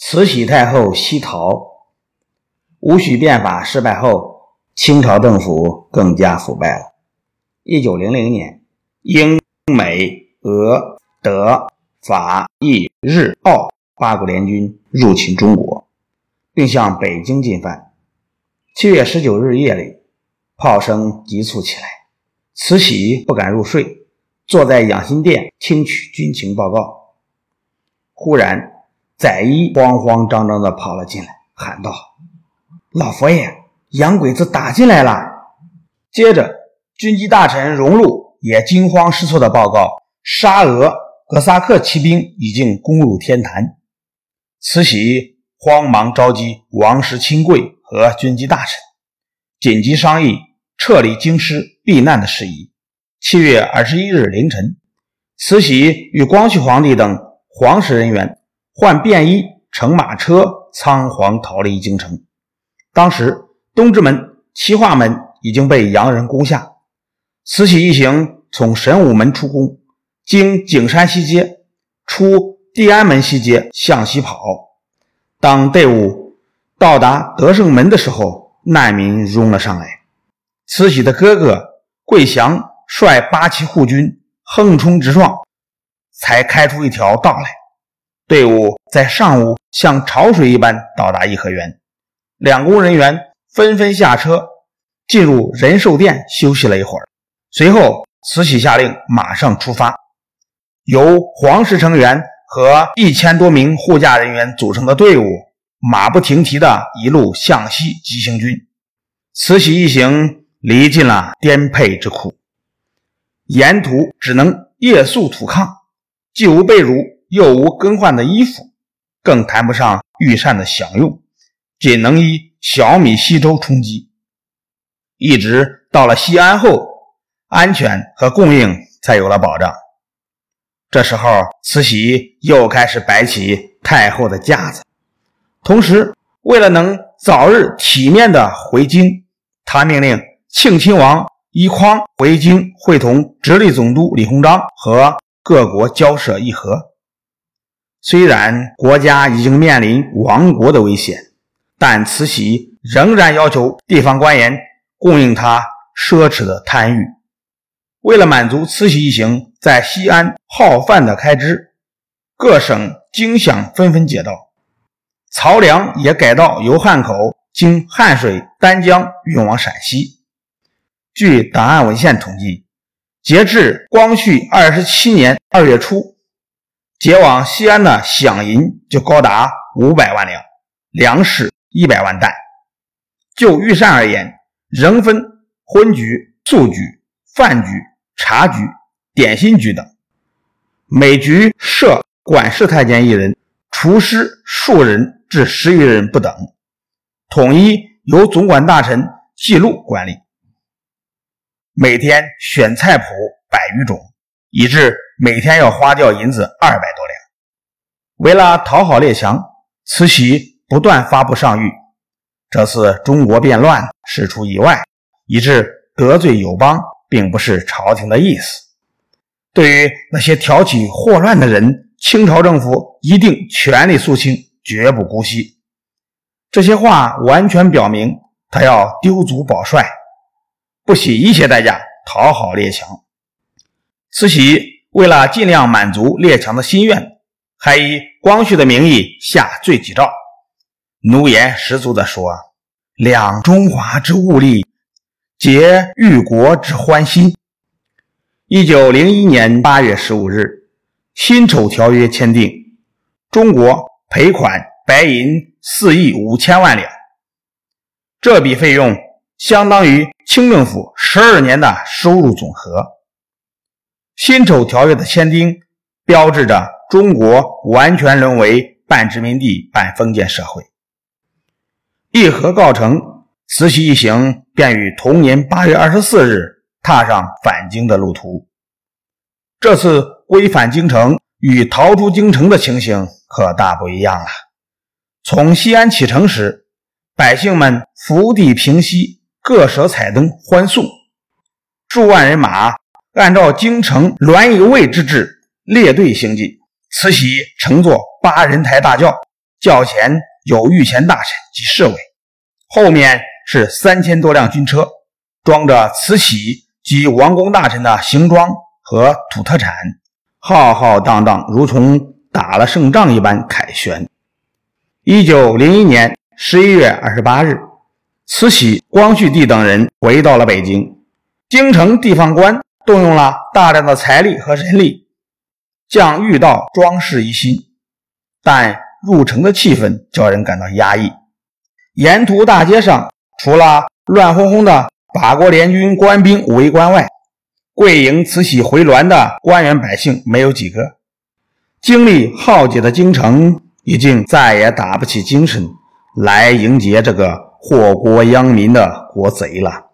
慈禧太后西逃，戊戌变法失败后，清朝政府更加腐败了。一九零零年，英、美、俄、德、法、意、日、澳八国联军入侵中国，并向北京进犯。七月十九日夜里，炮声急促起来，慈禧不敢入睡，坐在养心殿听取军情报告。忽然，载一慌慌张张地跑了进来，喊道：“老佛爷，洋鬼子打进来了！”接着，军机大臣荣禄也惊慌失措地报告：“沙俄格萨克骑兵已经攻入天坛。”慈禧慌忙召集王室亲贵和军机大臣，紧急商议撤离京师避难的事宜。七月二十一日凌晨，慈禧与光绪皇帝等皇室人员。换便衣，乘马车仓皇逃离京城。当时，东直门、齐化门已经被洋人攻下。慈禧一行从神武门出宫，经景山西街，出地安门西街向西跑。当队伍到达德胜门的时候，难民拥了上来。慈禧的哥哥桂祥率八旗护军横冲直撞，才开出一条道来。队伍在上午像潮水一般到达颐和园，两宫人员纷纷下车，进入仁寿殿休息了一会儿。随后，慈禧下令马上出发，由皇室成员和一千多名护驾人员组成的队伍，马不停蹄地一路向西急行军。慈禧一行离进了颠沛之苦，沿途只能夜宿土炕，既无被褥。又无更换的衣服，更谈不上御膳的享用，仅能以小米稀粥充饥。一直到了西安后，安全和供应才有了保障。这时候，慈禧又开始摆起太后的架子，同时为了能早日体面的回京，她命令庆亲王奕匡回京会同直隶总督李鸿章和各国交涉议和。虽然国家已经面临亡国的危险，但慈禧仍然要求地方官员供应他奢侈的贪欲。为了满足慈禧一行在西安耗饭的开支，各省经饷纷纷借道，漕粮也改道由汉口经汉水、丹江运往陕西。据档案文献统计，截至光绪二十七年二月初。解往西安的饷银就高达五百万两，粮食一百万担。就御膳而言，仍分荤局、素局、饭局、茶局、点心局等，每局设管事太监一人，厨师数人至十余人不等，统一由总管大臣记录管理。每天选菜谱百余种。以致每天要花掉银子二百多两。为了讨好列强，慈禧不断发布上谕。这次中国变乱事出意外，以致得罪友邦，并不是朝廷的意思。对于那些挑起祸乱的人，清朝政府一定全力肃清，绝不姑息。这些话完全表明，他要丢卒保帅，不惜一切代价讨好列强。慈禧为了尽量满足列强的心愿，还以光绪的名义下罪己诏，奴颜十足地说：“两中华之物力，结裕国之欢心。”一九零一年八月十五日，辛丑条约签订，中国赔款白银四亿五千万两，这笔费用相当于清政府十二年的收入总和。辛丑条约的签订，标志着中国完全沦为半殖民地半封建社会。议和告成，慈禧一行便于同年八月二十四日踏上返京的路途。这次归返京城与逃出京城的情形可大不一样了。从西安启程时，百姓们伏地平息，各舍彩灯欢送，数万人马。按照京城栾仪卫之制列队行进，慈禧乘坐八人抬大轿，轿前有御前大臣及侍卫，后面是三千多辆军车，装着慈禧及王公大臣的行装和土特产，浩浩荡荡，如同打了胜仗一般凯旋。一九零一年十一月二十八日，慈禧、光绪帝等人回到了北京，京城地方官动用了大量的财力和人力，将御道装饰一新，但入城的气氛叫人感到压抑。沿途大街上，除了乱哄哄的法国联军官兵围观外，跪迎慈禧回銮的官员百姓没有几个。精力耗竭的京城。已经再也打不起精神来迎接这个祸国殃民的国贼了。